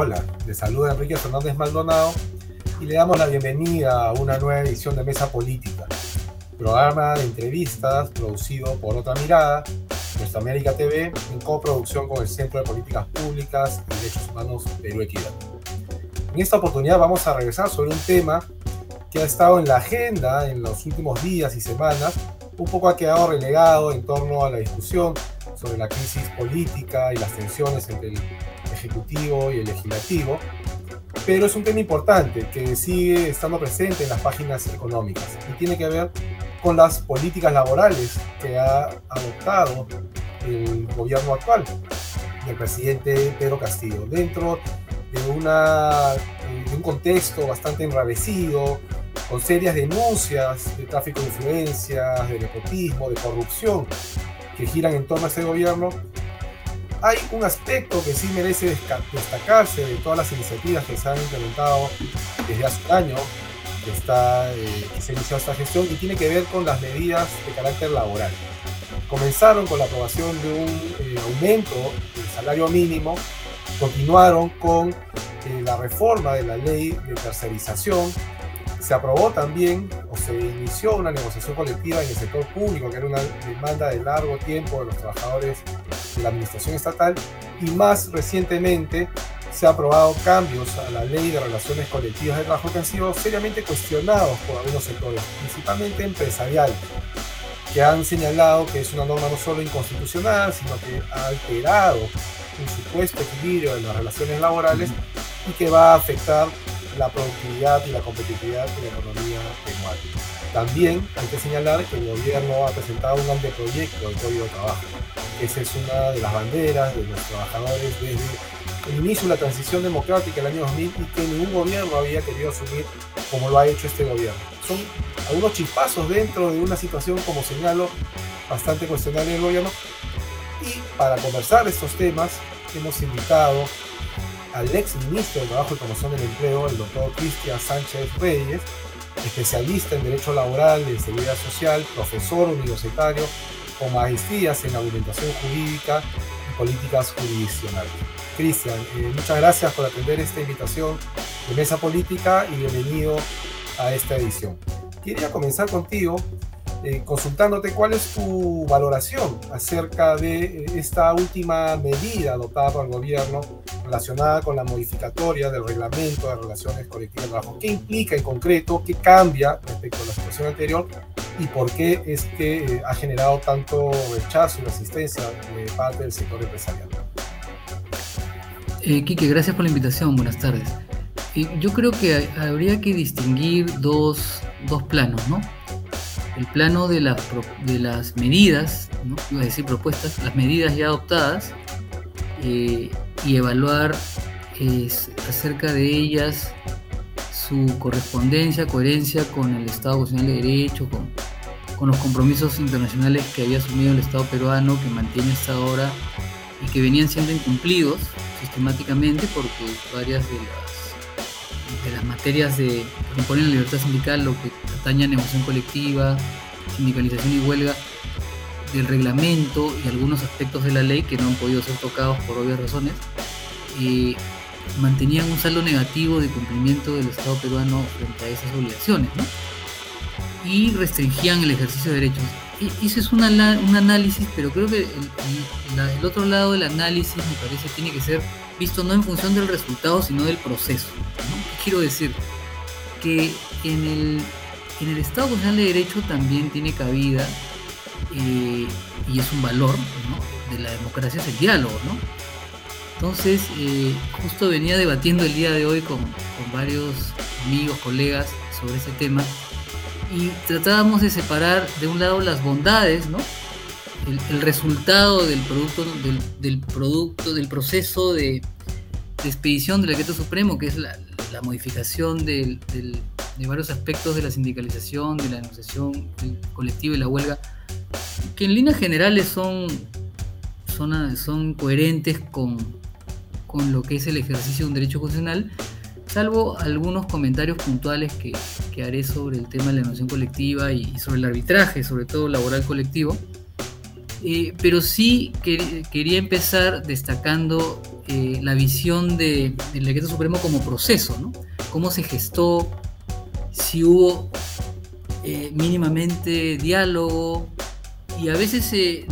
Hola, le saluda Enrique Fernández Maldonado y le damos la bienvenida a una nueva edición de Mesa Política, programa de entrevistas producido por Otra Mirada, Nuestra América TV, en coproducción con el Centro de Políticas Públicas y Derechos Humanos Perú Equidad. En esta oportunidad vamos a regresar sobre un tema que ha estado en la agenda en los últimos días y semanas, un poco ha quedado relegado en torno a la discusión sobre la crisis política y las tensiones entre el Ejecutivo y el Legislativo, pero es un tema importante que sigue estando presente en las páginas económicas y tiene que ver con las políticas laborales que ha adoptado el gobierno actual del presidente Pedro Castillo, dentro de, una, de un contexto bastante enrarecido, con serias denuncias de tráfico de influencias, de nepotismo, de corrupción que giran en torno a este gobierno, hay un aspecto que sí merece destacarse de todas las iniciativas que se han implementado desde hace un año que, está, eh, que se inició esta gestión y tiene que ver con las medidas de carácter laboral. Comenzaron con la aprobación de un eh, aumento del salario mínimo, continuaron con eh, la reforma de la ley de tercerización, se aprobó también o se inició una negociación colectiva en el sector público, que era una demanda de largo tiempo de los trabajadores la administración estatal, y más recientemente se han aprobado cambios a la ley de relaciones colectivas de trabajo que han sido seriamente cuestionados por algunos sectores, principalmente empresariales, que han señalado que es una norma no solo inconstitucional, sino que ha alterado un supuesto equilibrio en las relaciones laborales y que va a afectar la productividad y la competitividad de la economía peruana. También hay que señalar que el gobierno ha presentado un anteproyecto del Código de Trabajo. Esa es una de las banderas de los trabajadores desde el inicio de la transición democrática el año 2000 y que ningún gobierno había querido asumir como lo ha hecho este gobierno. Son algunos chispazos dentro de una situación, como señalo, bastante cuestionable del gobierno. Y para conversar estos temas, hemos invitado al ex ministro de Trabajo y Promoción del Empleo, el doctor Cristian Sánchez Reyes, especialista en Derecho Laboral y Seguridad Social, profesor universitario con maestrías en argumentación jurídica y políticas jurisdiccionales. Cristian, eh, muchas gracias por atender esta invitación de Mesa Política y bienvenido a esta edición. Quería comenzar contigo eh, consultándote cuál es tu valoración acerca de eh, esta última medida adoptada por el gobierno relacionada con la modificatoria del reglamento de relaciones colectivas de trabajo. ¿Qué implica en concreto? ¿Qué cambia respecto a la situación anterior? ¿Y por qué es que eh, ha generado tanto rechazo y resistencia de parte del sector empresarial? Eh, gracias por la invitación. Buenas tardes. yo creo que habría que distinguir dos, dos planos, ¿no? El plano de, de las medidas, ¿no? iba a decir propuestas, las medidas ya adoptadas eh, y evaluar acerca de ellas su correspondencia, coherencia con el Estado Constitucional de Derecho, con, con, los compromisos internacionales que había asumido el Estado peruano, que mantiene hasta ahora y que venían siendo incumplidos sistemáticamente porque varias de las, de las materias de, que componen la libertad sindical, lo que atañe a negociación colectiva, sindicalización y huelga, del reglamento y algunos aspectos de la ley que no han podido ser tocados por obvias razones, eh, mantenían un saldo negativo de cumplimiento del Estado peruano frente a esas obligaciones, y restringían el ejercicio de derechos. Ese es un análisis, pero creo que el, otro lado del análisis me parece tiene que ser visto no en función del resultado, sino del proceso. ¿no? Quiero decir que en el, en el Estado Constitucional de Derecho también tiene cabida eh, y es un valor de la democracia, es el diálogo, ¿no? Entonces, eh, justo venía debatiendo el día de hoy con, varios amigos, colegas sobre ese tema y tratábamos de separar de un lado las bondades, ¿no? El, resultado del producto, del, producto, del proceso de, expedición del decreto supremo, que es la, modificación de varios aspectos de la sindicalización, de la negociación colectiva y la huelga que en líneas generales son, son, son coherentes con, con lo que es el ejercicio de un derecho constitucional, salvo algunos comentarios puntuales que, que, haré sobre el tema de la negociación colectiva y, sobre el arbitraje, sobre todo laboral colectivo, Eh, pero sí quería empezar destacando eh, la visión del decreto supremo como proceso, ¿no? Cómo se gestó, si hubo eh, mínimamente diálogo, y a veces,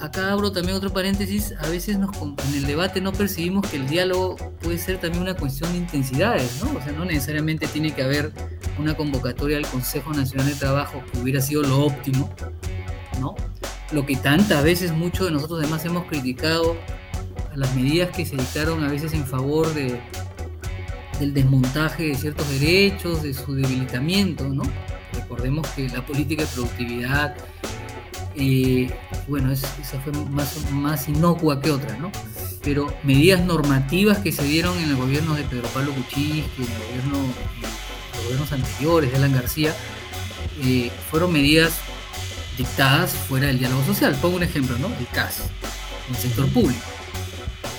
acá abro también otro paréntesis, a veces en el debate no percibimos que el diálogo puede ser también una cuestión de intensidades, ¿no? O sea, no necesariamente tiene que haber una convocatoria al Consejo Nacional de Trabajo que hubiera sido lo óptimo, ¿no? Lo que tantas veces muchos de nosotros además hemos criticado a las medidas que se dictaron a veces en favor de, del desmontaje de ciertos derechos, de su debilitamiento, ¿no? Recordemos que la política de productividad, eh, bueno, esa fue más, más inocua que otra, ¿no? Pero medidas normativas que se dieron en el gobierno de Pedro Pablo Kuczynski, en el gobierno, en los gobiernos anteriores de Alan García, eh, fueron medidas dictadas fuera del diálogo social. Pongo un ejemplo, ¿no? El CAS, el sector público.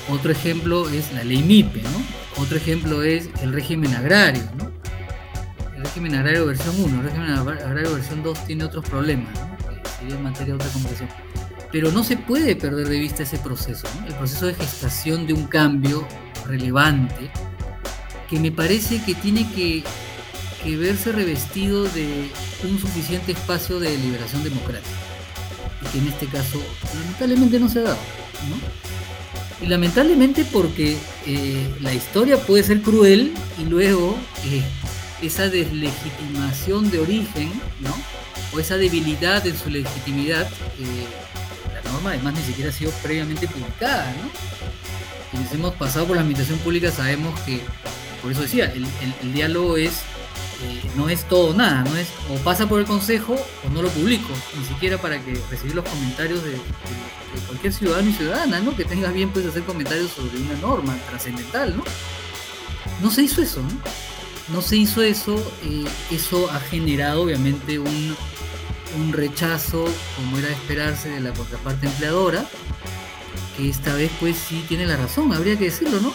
Otro ejemplo es la ley MIPE, ¿no? Otro ejemplo es el régimen agrario, ¿no? El régimen agrario versión 1, el régimen agrario versión 2 tiene otros problemas, ¿no? Sería en materia de otra conversación. Pero no se puede perder de vista ese proceso, ¿no? El proceso de gestación de un cambio relevante que me parece que tiene que que verse revestido de un suficiente espacio de liberación democrática. Y que en este caso lamentablemente no se ha dado. Y lamentablemente porque eh, la historia puede ser cruel y luego eh, esa deslegitimación de origen, ¿no? o esa debilidad en su legitimidad, eh, la norma además ni siquiera ha sido previamente publicada. ¿no? Quienes hemos pasado por la administración pública sabemos que, por eso decía, el diálogo es no es todo nada, no es o pasa por el consejo o no lo publico, ni siquiera para que recibir los comentarios de, cualquier ciudadano y ciudadana, ¿no? Que tenga bien pues hacer comentarios sobre una norma trascendental, ¿no? No se hizo eso, ¿no? No se hizo eso, eh, eso ha generado obviamente un, un rechazo, como era de esperarse, de la contraparte empleadora, que esta vez pues sí tiene la razón, habría que decirlo, ¿no?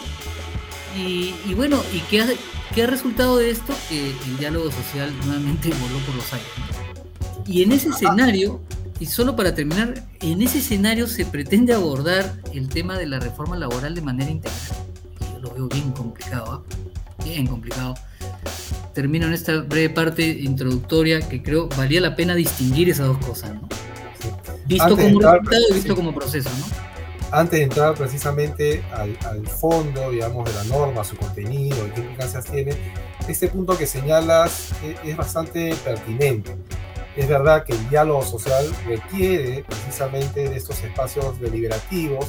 Y, y bueno, y que ¿Qué ha resultado de esto? Que el diálogo social nuevamente voló por los aires. Y en ese escenario, y solo para terminar, en ese escenario se pretende abordar el tema de la reforma laboral de manera integral. Yo lo veo bien complicado, ¿eh? bien complicado. Termino en esta breve parte introductoria que creo valía la pena distinguir esas dos cosas, ¿no? Visto como resultado y visto como proceso, ¿no? Antes de entrar precisamente al, fondo, digamos, de la norma, su contenido y qué implicancias tiene, este punto que señalas es, bastante pertinente. Es verdad que el diálogo social requiere precisamente de estos espacios deliberativos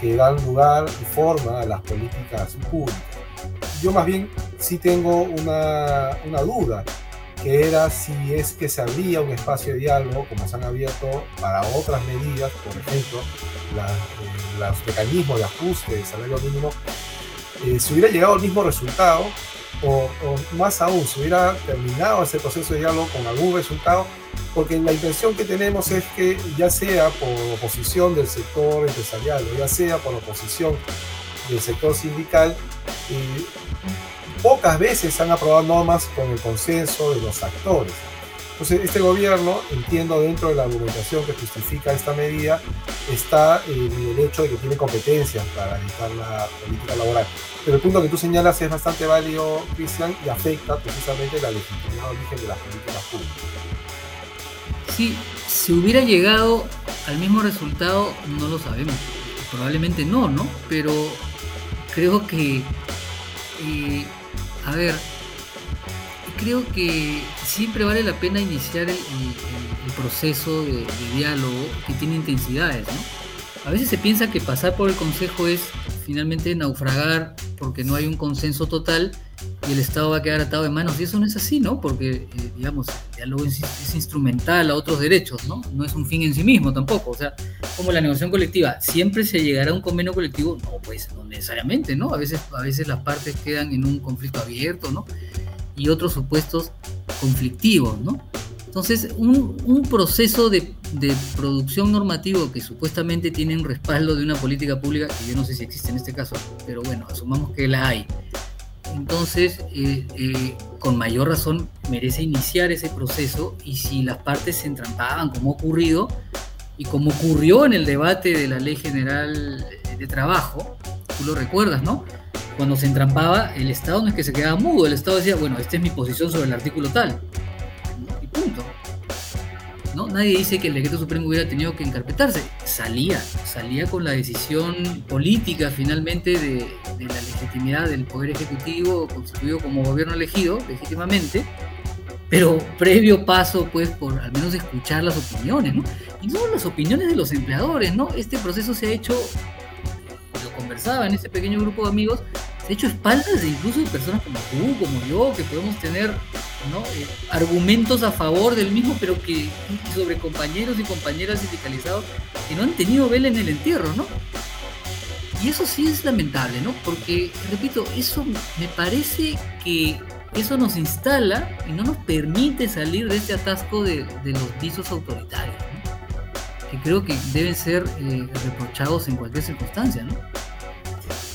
que dan lugar y forma a las políticas públicas. Yo más bien sí tengo una, una duda que era si es que se abría un espacio de diálogo, como se han abierto para otras medidas, por ejemplo, eh, los mecanismos de ajuste de salario mínimo, eh, se hubiera llegado al mismo resultado, o, más aún, se hubiera terminado ese proceso de diálogo con algún resultado, porque la intención que tenemos es que ya sea por oposición del sector empresarial, o ya sea por oposición del sector sindical, eh, pocas veces han aprobado normas con el consenso de los actores. Entonces, este gobierno, entiendo dentro de la argumentación que justifica esta medida, está en el hecho de que tiene competencias para dictar la política laboral. Pero el punto que tú señalas es bastante válido, Cristian, y afecta precisamente la legitimidad origen de las políticas públicas. Sí, si hubiera llegado al mismo resultado, no lo sabemos. Probablemente no, ¿no? Pero creo que eh, a ver, creo que siempre vale la pena iniciar el, proceso de, diálogo que tiene intensidades, ¿no? A veces se piensa que pasar por el Consejo es finalmente naufragar porque no hay un consenso total y el Estado va a quedar atado de manos. Y eso no es así, ¿no? Porque, eh, digamos, el diálogo es, es, instrumental a otros derechos, ¿no? No es un fin en sí mismo tampoco. O sea, como la negociación colectiva, ¿siempre se llegará a un convenio colectivo? No, pues no necesariamente, ¿no? A veces, a veces las partes quedan en un conflicto abierto, ¿no? Y otros supuestos conflictivos, ¿no? Entonces, un, un proceso de, de, producción normativo que supuestamente tiene un respaldo de una política pública, que yo no sé si existe en este caso, pero bueno, asumamos que la hay. Entonces, eh, eh, con mayor razón, merece iniciar ese proceso y si las partes se entrampaban, como ha ocurrido, Y como ocurrió en el debate de la Ley General de Trabajo, tú lo recuerdas, ¿no? Cuando se entrampaba, el Estado no es que se quedaba mudo, el Estado decía, bueno, esta es mi posición sobre el artículo tal. Y punto. ¿No? Nadie dice que el decreto supremo hubiera tenido que encarpetarse. Salía, salía con la decisión política finalmente de, la legitimidad del Poder Ejecutivo constituido como gobierno elegido legítimamente pero previo paso, pues, por al menos escuchar las opiniones, ¿no? Y no las opiniones de los empleadores, ¿no? Este proceso se ha hecho, lo conversaba en este pequeño grupo de amigos, se ha hecho espaldas de incluso de personas como tú, como yo, que podemos tener Eh, argumentos a favor del mismo, pero que sobre compañeros y compañeras sindicalizados que no han tenido vela en el entierro, ¿no? Y eso sí es lamentable, ¿no? Porque, repito, eso me parece que eso nos instala y no nos permite salir de este atasco de, los visos autoritarios, que creo que deben ser eh, reprochados en cualquier circunstancia. ¿no?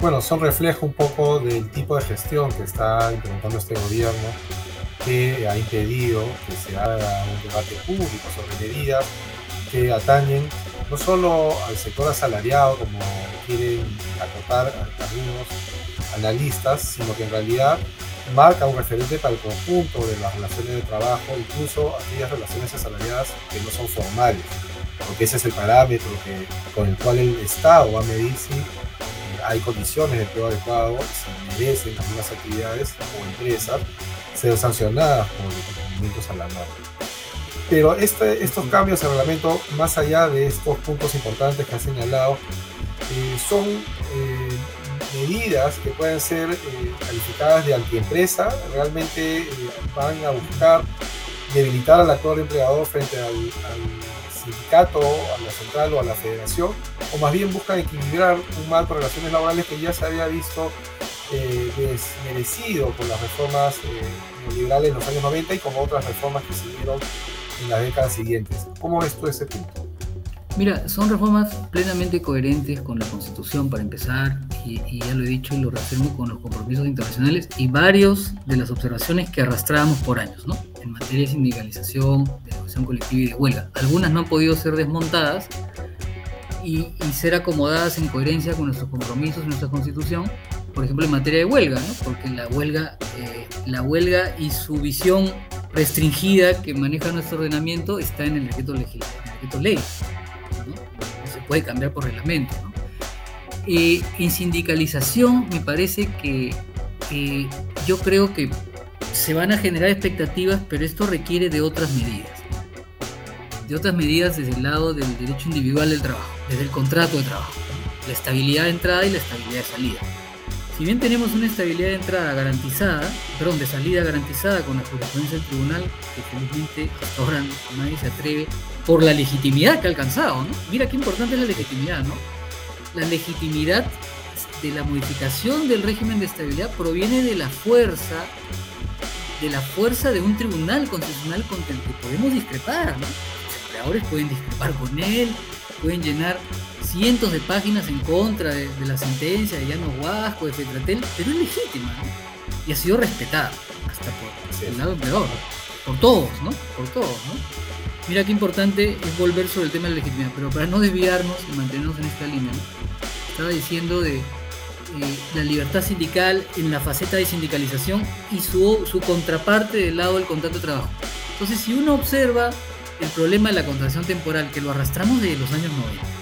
Bueno, son reflejo un poco del tipo de gestión que está implementando este gobierno, que ha impedido que se haga un debate público sobre medidas que atañen no solo al sector asalariado, como quieren acotar algunos analistas, sino que en realidad marca un referente para el conjunto de las relaciones de trabajo, incluso aquellas relaciones asalariadas que no son formales, porque ese es el parámetro que, con el cual el Estado va a medir si eh, hay condiciones de empleo adecuado, si merecen algunas actividades o empresas ser sancionadas por a la norma. Pero este, estos cambios al reglamento, más allá de estos puntos importantes que ha señalado, eh, son eh, medidas que pueden ser eh, calificadas de antiempresa, realmente eh, van a buscar debilitar al actor empleador frente al, sindicato, a la central o a la federación, o más bien buscan equilibrar un marco de relaciones laborales que ya se había visto eh, desmerecido por las reformas neoliberales en los años 90 y con otras reformas que se dieron en las décadas siguientes. ¿Cómo ves tú ese punto? Mira, son reformas plenamente coherentes con la Constitución para empezar, y, ya lo he dicho y lo reafirmo con los compromisos internacionales y varios de las observaciones que arrastrábamos por años, ¿no? En materia de sindicalización, de negociación colectiva y de huelga. Algunas no han podido ser desmontadas y, ser acomodadas en coherencia con nuestros compromisos y nuestra Constitución, por ejemplo en materia de huelga, ¿no? Porque la huelga, eh, la huelga y su visión restringida que maneja nuestro ordenamiento está en el decreto, en el decreto ley puede cambiar por reglamento. en sindicalización me parece que yo creo que se van a generar expectativas, pero esto requiere de otras medidas. De otras medidas desde el lado del derecho individual del trabajo, desde el contrato de trabajo. La estabilidad de entrada y la estabilidad de salida. Si bien tenemos una estabilidad de entrada garantizada, perdón, de salida garantizada con la jurisprudencia del tribunal, que felizmente ahora nadie se atreve por la legitimidad que ha alcanzado, ¿no? Mira qué importante es la legitimidad, ¿no? La legitimidad de la modificación del régimen de estabilidad proviene de la fuerza, de la fuerza de un tribunal constitucional con el que podemos discrepar, ¿no? Los empleadores pueden discrepar con él, pueden llenar cientos de páginas en contra de, la sentencia de Llano Huasco, de Fetratel, pero es legítima, ¿no? Y ha sido respetada, hasta por el lado peor, por todos, ¿no? Por todos, ¿no? Mira qué importante es volver sobre el tema de la legitimidad, pero para no desviarnos y mantenernos en esta línea, estaba diciendo de eh, la libertad sindical en la faceta de sindicalización y su, su contraparte del lado del contrato de trabajo. Entonces, si uno observa el problema de la contratación temporal, que lo arrastramos desde los años 90,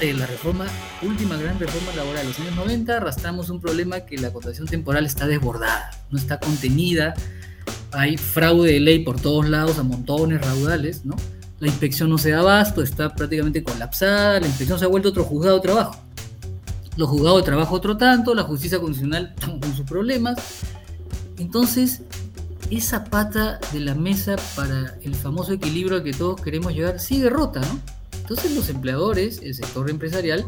de la reforma, última gran reforma laboral de los años 90, arrastramos un problema que la contratación temporal está desbordada, no está contenida hay fraude de ley por todos lados, a montones, raudales, ¿no? La inspección no se da abasto, está prácticamente colapsada, la inspección se ha vuelto otro juzgado de trabajo. Los juzgados de trabajo otro tanto, la justicia constitucional con sus problemas. Entonces, esa pata de la mesa para el famoso equilibrio al que todos queremos llegar sigue rota, ¿no? Entonces los empleadores, el sector empresarial,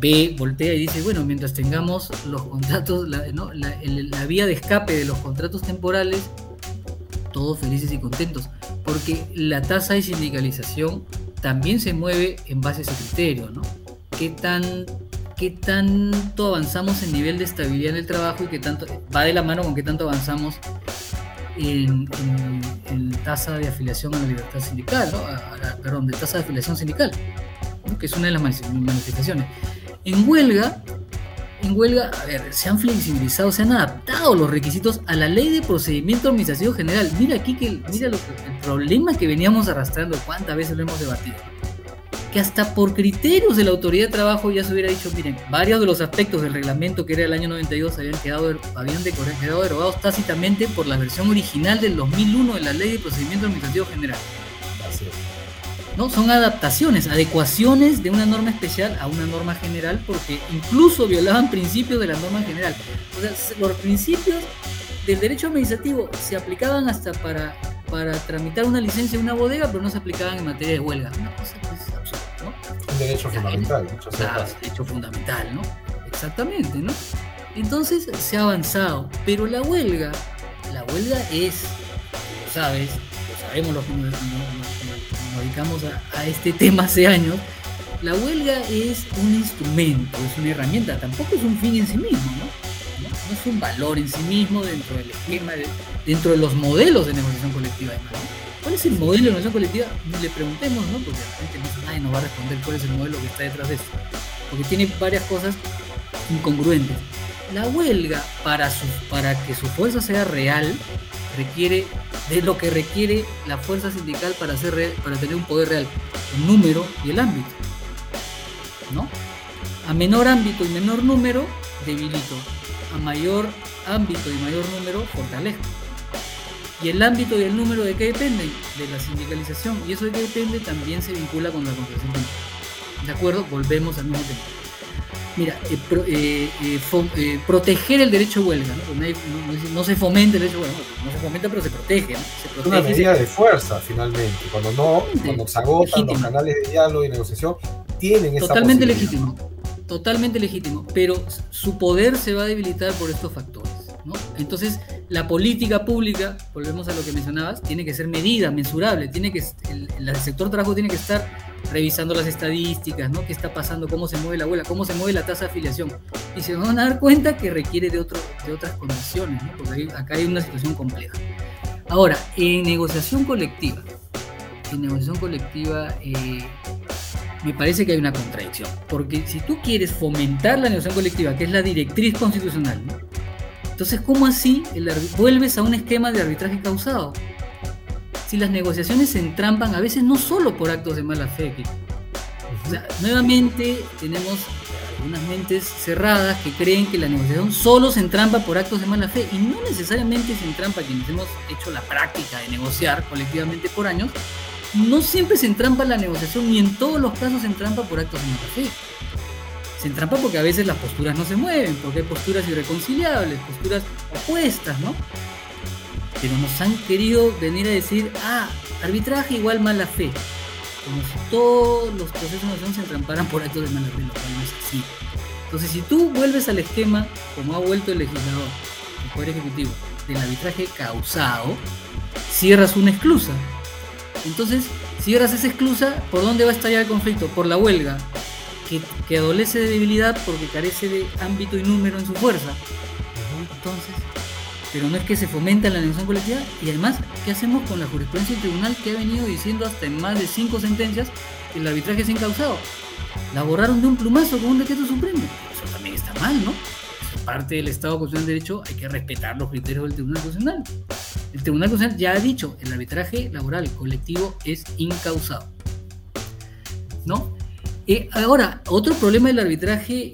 ve, voltea y dice, bueno, mientras tengamos los contratos, la, vía de escape de los contratos temporales, todos felices y contentos, porque la tasa de sindicalización también se mueve en base a ese criterio, ¿no? ¿Qué, tan, qué tanto avanzamos en nivel de estabilidad en el trabajo y qué tanto va de la mano con qué tanto avanzamos en, tasa de afiliación a la libertad sindical, perdón, de tasa de afiliación sindical, que es una de las manifestaciones. En huelga, en huelga, a ver, se han flexibilizado, se han adaptado los requisitos a la ley de procedimiento administrativo general. Mira aquí que, mira el problema que veníamos arrastrando, cuántas veces lo hemos debatido que hasta por criterios de la autoridad de trabajo ya se hubiera dicho, miren, varios de los aspectos del reglamento que era el año 92 habían quedado, habían quedado derogados tácitamente por la versión original del 2001 de la Ley de Procedimiento Administrativo General. ¿No? Son adaptaciones, adecuaciones de una norma especial a una norma general porque incluso violaban principios de la norma general. O sea, los principios del derecho administrativo se aplicaban hasta para, para tramitar una licencia en una bodega, pero no se aplicaban en materia de huelga. Una cosa pues, un derecho fundamental. Claro, derecho fundamental, ¿no? Exactamente, ¿no? Entonces se ha avanzado, pero la huelga, la huelga es, lo sabes, lo sabemos los que nos, dedicamos a, este tema hace años, la huelga es un instrumento, es una herramienta, tampoco es un fin en sí mismo, ¿no? No, es un valor en sí mismo dentro del esquema, dentro de los modelos de negociación colectiva, ¿no? ¿Cuál es el modelo de negociación colectiva? Le preguntemos, ¿no? Porque nadie nos va a responder cuál es el modelo que está detrás de esto. Porque tiene varias cosas incongruentes. La huelga, para, que su fuerza sea real, requiere de lo que requiere la fuerza sindical para tener un poder real, el número y el ámbito. ¿No? A menor ámbito y menor número, debilito. A mayor ámbito y mayor número, fortalezco. Y el ámbito y el número de qué depende? De la sindicalización. Y eso de qué depende también se vincula con la concesión ¿De acuerdo? Volvemos al mismo tema. Mira, eh, eh, eh, proteger el derecho a huelga, ¿no? No, se fomenta el derecho a huelga, no, se fomenta, pero se protege. Se protege una medida de fuerza, finalmente. Cuando no, cuando se agotan los canales de diálogo y negociación, tienen esa Totalmente legítimo, totalmente legítimo, pero su poder se va a debilitar por estos factores. Entonces, la política pública, volvemos a lo que mencionabas, tiene que ser medida, mensurable, tiene que, el, sector trabajo tiene que estar revisando las estadísticas, ¿no? ¿Qué está pasando? ¿Cómo se mueve la abuela? ¿Cómo se mueve la tasa de afiliación? Y se van a dar cuenta que requiere de, otro, de otras condiciones. Porque acá hay una situación compleja. Ahora, en negociación colectiva, en negociación colectiva eh, me parece que hay una contradicción, porque si tú quieres fomentar la negociación colectiva, que es la directriz constitucional, ¿no? Entonces, ¿cómo así vuelves a un esquema de arbitraje causado? Si las negociaciones se entrampan a veces no solo por actos de mala fe, o sea, nuevamente tenemos algunas mentes cerradas que creen que la negociación solo se entrampa por actos de mala fe y no necesariamente se entrampa quienes hemos hecho la práctica de negociar colectivamente por años, no siempre se entrampa la negociación ni en todos los casos se entrampa por actos de mala fe se entrampa porque a veces las posturas no se mueven, porque hay posturas irreconciliables, posturas opuestas, ¿no? Pero nos han querido venir a decir, ah, arbitraje igual mala fe. Como si todos los procesos de negociación se entramparan por actos de mala fe, lo cual no es así. Entonces, si tú vuelves al esquema, como ha vuelto el legislador, el Poder Ejecutivo, del arbitraje causado, cierras una esclusa. Entonces, cierras esa esclusa, ¿por dónde va a estallar el conflicto? Por la huelga, que, adolece de debilidad porque carece de ámbito y número en su fuerza. Entonces, pero no es que se fomenta la negociación colectiva y además, ¿qué hacemos con la jurisprudencia del tribunal que ha venido diciendo hasta en más de cinco sentencias que el arbitraje es incausado? La borraron de un plumazo con un decreto supremo. Eso también está mal, ¿no? Parte del Estado Constitucional de Derecho, hay que respetar los criterios del Tribunal Constitucional. El Tribunal Constitucional ya ha dicho, el arbitraje laboral colectivo es incausado. ¿No? Eh, ahora, otro problema del arbitraje,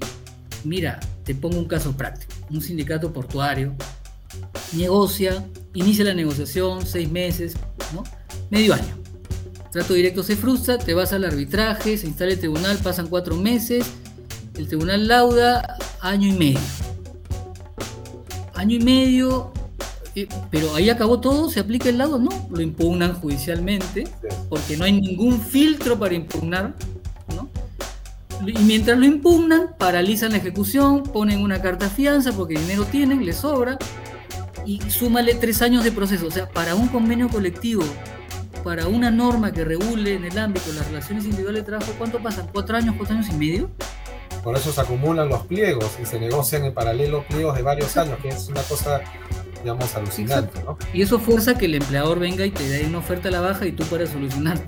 mira, te pongo un caso práctico. Un sindicato portuario negocia, inicia la negociación, seis meses, ¿no? Medio año. Trato directo se frustra, te vas al arbitraje, se instala el tribunal, pasan cuatro meses, el tribunal lauda año y medio. Año y medio, eh, pero ahí acabó todo, se aplica el lado, no, lo impugnan judicialmente, porque no hay ningún filtro para impugnar y mientras lo impugnan, paralizan la ejecución, ponen una carta fianza porque dinero tienen, les sobra, y súmale tres años de proceso. O sea, para un convenio colectivo, para una norma que regule en el ámbito de las relaciones individuales de trabajo, ¿cuánto pasa? ¿Cuatro años, cuatro años y medio? Por eso se acumulan los pliegos y se negocian en paralelo pliegos de varios años, que es una cosa digamos, alucinante, ¿no? Y eso fuerza que el empleador venga y te dé una oferta a la baja y tú para solucionar,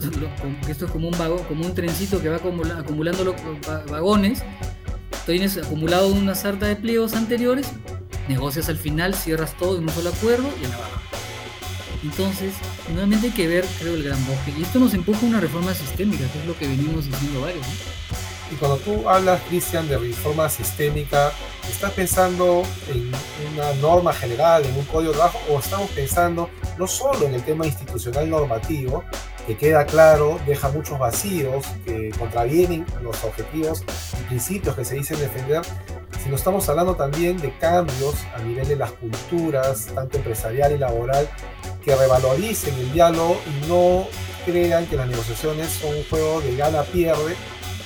esto es como un vago, como un trencito que va acumulando los vagones, tienes acumulado una sarta de pliegos anteriores, negocias al final, cierras todo en un solo acuerdo y a la baja. Entonces, nuevamente hay que ver, creo, el gran bosque. Y esto nos empuja a una reforma sistémica, que es lo que venimos diciendo varios. Y cuando tú hablas, Cristian, de reforma sistémica, ¿estás pensando en una norma general, en un código de trabajo, o estamos pensando no solo en el tema institucional normativo, que queda claro, deja muchos vacíos, que contravienen los objetivos y principios que se dicen defender, sino estamos hablando también de cambios a nivel de las culturas, tanto empresarial y laboral, que revaloricen el diálogo y no crean que las negociaciones son un juego de gana-pierde,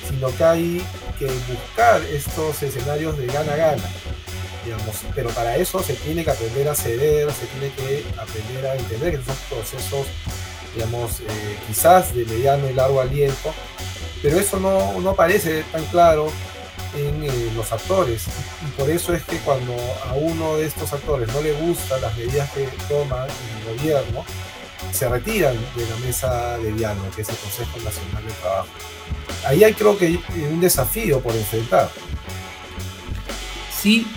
sino que hay que buscar estos escenarios de gana-gana. Digamos, pero para eso se tiene que aprender a ceder, se tiene que aprender a entender que son procesos, digamos, eh, quizás de mediano y largo aliento, pero eso no, no parece tan claro en eh, los actores. Y por eso es que cuando a uno de estos actores no le gustan las medidas que toma el gobierno, se retiran de la mesa de diálogo, que es el Consejo Nacional de Trabajo. Ahí hay creo que un desafío por enfrentar. Sí,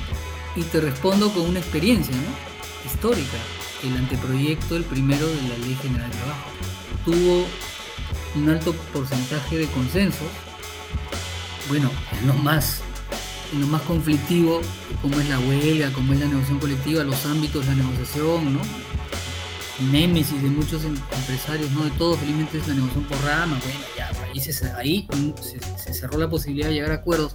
y te respondo con una experiencia ¿no? histórica. El anteproyecto, el primero de la Ley General de Trabajo, tuvo un alto porcentaje de consensos bueno, en lo más, lo más conflictivo, como es la huelga, como es la negociación colectiva, los ámbitos de la negociación, ¿no? Némesis de muchos em, empresarios, no de todos, felizmente es la negociación por rama, bueno, ahí, se, cerró la posibilidad de llegar a acuerdos,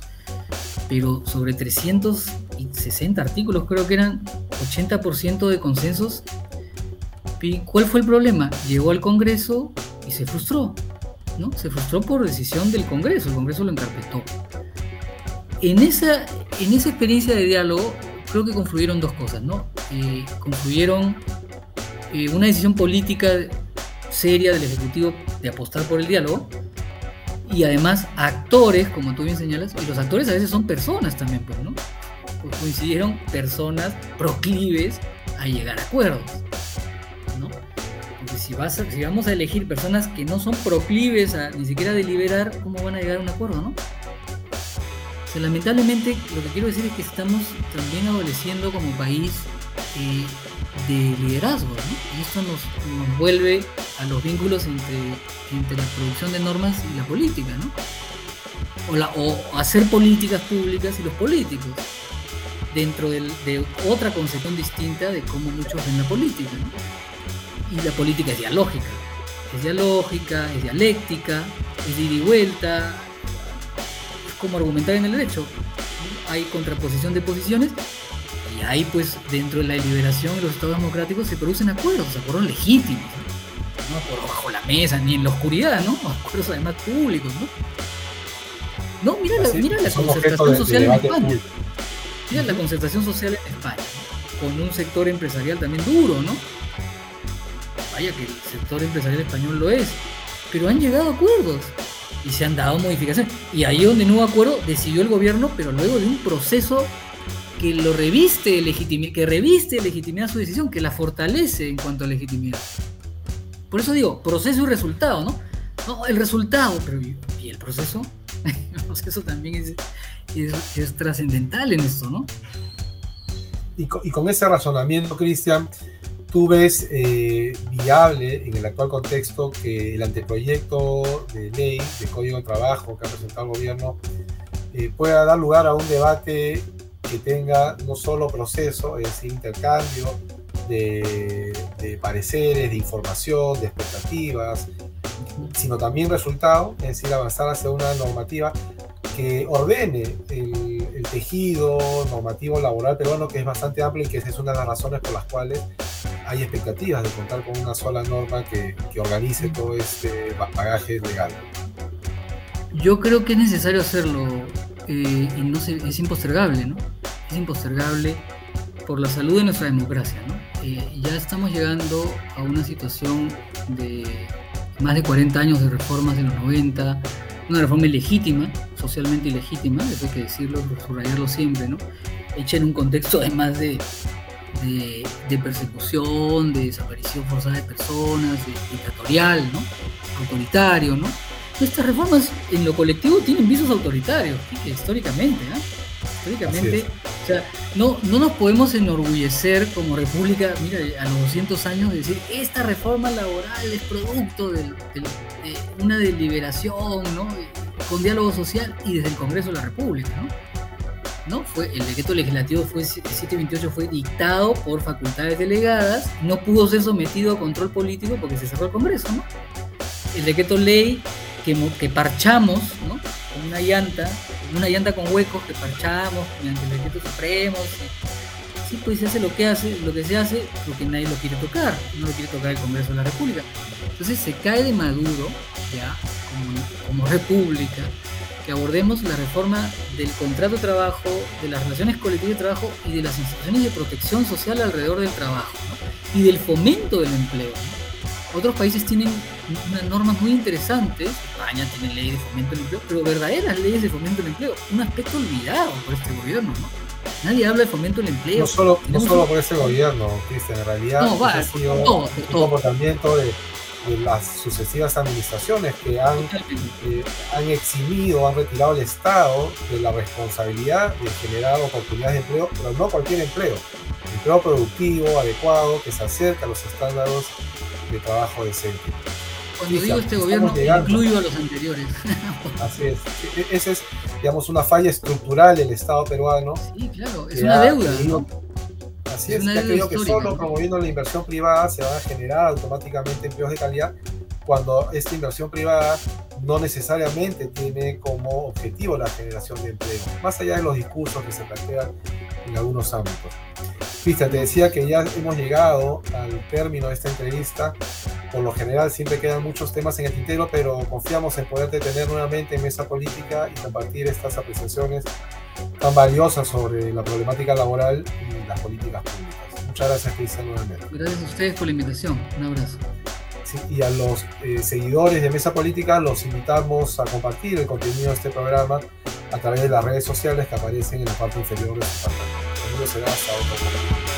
pero sobre 360 artículos creo que eran 80% de consensos. ¿Y cuál fue el problema? Llegó al Congreso y se frustró. Se frustró por decisión del Congreso, el Congreso lo encarpetó. En esa, en esa experiencia de diálogo creo que confluyeron dos cosas, ¿no? Eh, confluyeron eh, una decisión política seria del Ejecutivo de apostar por el diálogo y además actores, como tú bien señalas, y los actores a veces son personas también, pues, ¿no? Coincidieron personas proclives a llegar a acuerdos si, vas si vamos a elegir personas que no son proclives a ni siquiera deliberar, ¿cómo van a llegar a un acuerdo, no? lamentablemente, lo que quiero decir es que estamos también adoleciendo como país eh, de liderazgo, ¿no? Y esto nos, vuelve a los vínculos entre, entre la producción de normas y la política, ¿no? O, hacer políticas públicas y los políticos dentro de otra concepción distinta de cómo muchos ven la política. ¿no? y la política es dialógica. Es dialógica, es dialéctica, es de ida y vuelta, es como argumentar en el derecho. Hay contraposición de posiciones y ahí pues dentro de la deliberación de los estados democráticos se producen acuerdos, acuerdos legítimos, no, por bajo la mesa, ni en la oscuridad, ¿no? Acuerdos además públicos, ¿no? No, mira la, mira la concertación social en España. Mira la concertación social en España, con un sector empresarial también duro, ¿no? vaya que el sector empresarial español lo es, pero han llegado a acuerdos y se han dado modificaciones. Y ahí donde no hubo acuerdo, decidió el gobierno, pero luego de un proceso que lo reviste legitimidad, que reviste legitimidad su decisión, que la fortalece en cuanto a legitimidad. Por eso digo, proceso y resultado, ¿no? No, el resultado, pero ¿y el proceso? el proceso también es, es, trascendental en esto, ¿no? Y con, ese razonamiento, Cristian, tú ves eh, viable en el actual contexto que el anteproyecto de ley de Código de Trabajo que ha presentado el gobierno eh, pueda dar lugar a un debate que tenga no solo proceso, es decir, intercambio de, pareceres, de información, de expectativas, sino también resultado, es decir, avanzar hacia una normativa que ordene el, el, tejido normativo laboral peruano, que es bastante amplio y que es una de las razones por las cuales hay expectativas de contar con una sola norma que, organice todo este bagaje legal. Yo creo que es necesario hacerlo eh, y no es impostergable, ¿no? Es impostergable por la salud de nuestra democracia, ¿no? Ya estamos llegando a una situación de más de 40 años de reformas de los 90, una reforma ilegítima, socialmente ilegítima, eso hay que decirlo, subrayarlo siempre, ¿no? Hecha en un contexto de más de de, persecución, de desaparición forzada de personas, dictatorial, ¿no? autoritario, ¿no? Estas reformas en lo colectivo tienen visos autoritarios, históricamente, ¿no? Históricamente, o sea, no, no nos podemos enorgullecer como república, mira, a los 200 años de decir, esta reforma laboral es producto de, una deliberación, ¿no? Con diálogo social y desde el Congreso de la República, ¿no? ¿no? Fue, el decreto legislativo fue 728 fue dictado por facultades delegadas, no pudo ser sometido a control político porque se cerró el Congreso, ¿no? El decreto ley que, que parchamos, ¿no? Con una llanta, una llanta con huecos que parchamos mediante el decreto supremo. Sí, pues se hace lo que hace, lo que se hace porque nadie lo quiere tocar, no lo quiere tocar el Congreso de la República. Entonces se cae de Maduro, ya, como, como república, que abordemos la reforma del contrato de trabajo, de las relaciones colectivas de trabajo y de las instituciones de protección social alrededor del trabajo y del fomento del empleo. Otros países tienen unas normas muy interesantes, España tiene leyes de fomento del empleo, pero verdaderas leyes de fomento del empleo, un aspecto olvidado por este gobierno. ¿no? Nadie habla de fomento del empleo. No solo, no solo por este gobierno, Cristian, en realidad no, va, ha sido un comportamiento de de las sucesivas administraciones que han, eh, han eximido, han retirado al Estado de la responsabilidad de generar oportunidades de empleo, pero no cualquier empleo, empleo productivo, adecuado, que se acerca a los estándares de trabajo decente. Cuando digo este gobierno, incluyo a los anteriores. Así es. E, e, esa es, digamos, una falla estructural del Estado peruano. Sí, claro, es una deuda. Así es, ya creo que solo promoviendo la inversión privada se van a generar automáticamente empleos de calidad cuando esta inversión privada no necesariamente tiene como objetivo la generación de empleo, más allá de los discursos que se plantean en algunos ámbitos. Cristian, te decía que ya hemos llegado al término de esta entrevista. Por lo general siempre quedan muchos temas en el tintero, pero confiamos en poderte tener nuevamente en mesa política y compartir estas apreciaciones tan valiosas sobre la problemática laboral y las políticas públicas. Muchas gracias, Cristian, nuevamente. Gracias a ustedes por la invitación. Un abrazo. y a los eh, seguidores de Mesa Política los invitamos a compartir el contenido de este programa a través de las redes sociales que aparecen en la parte inferior de su pantalla. será hasta otro momento.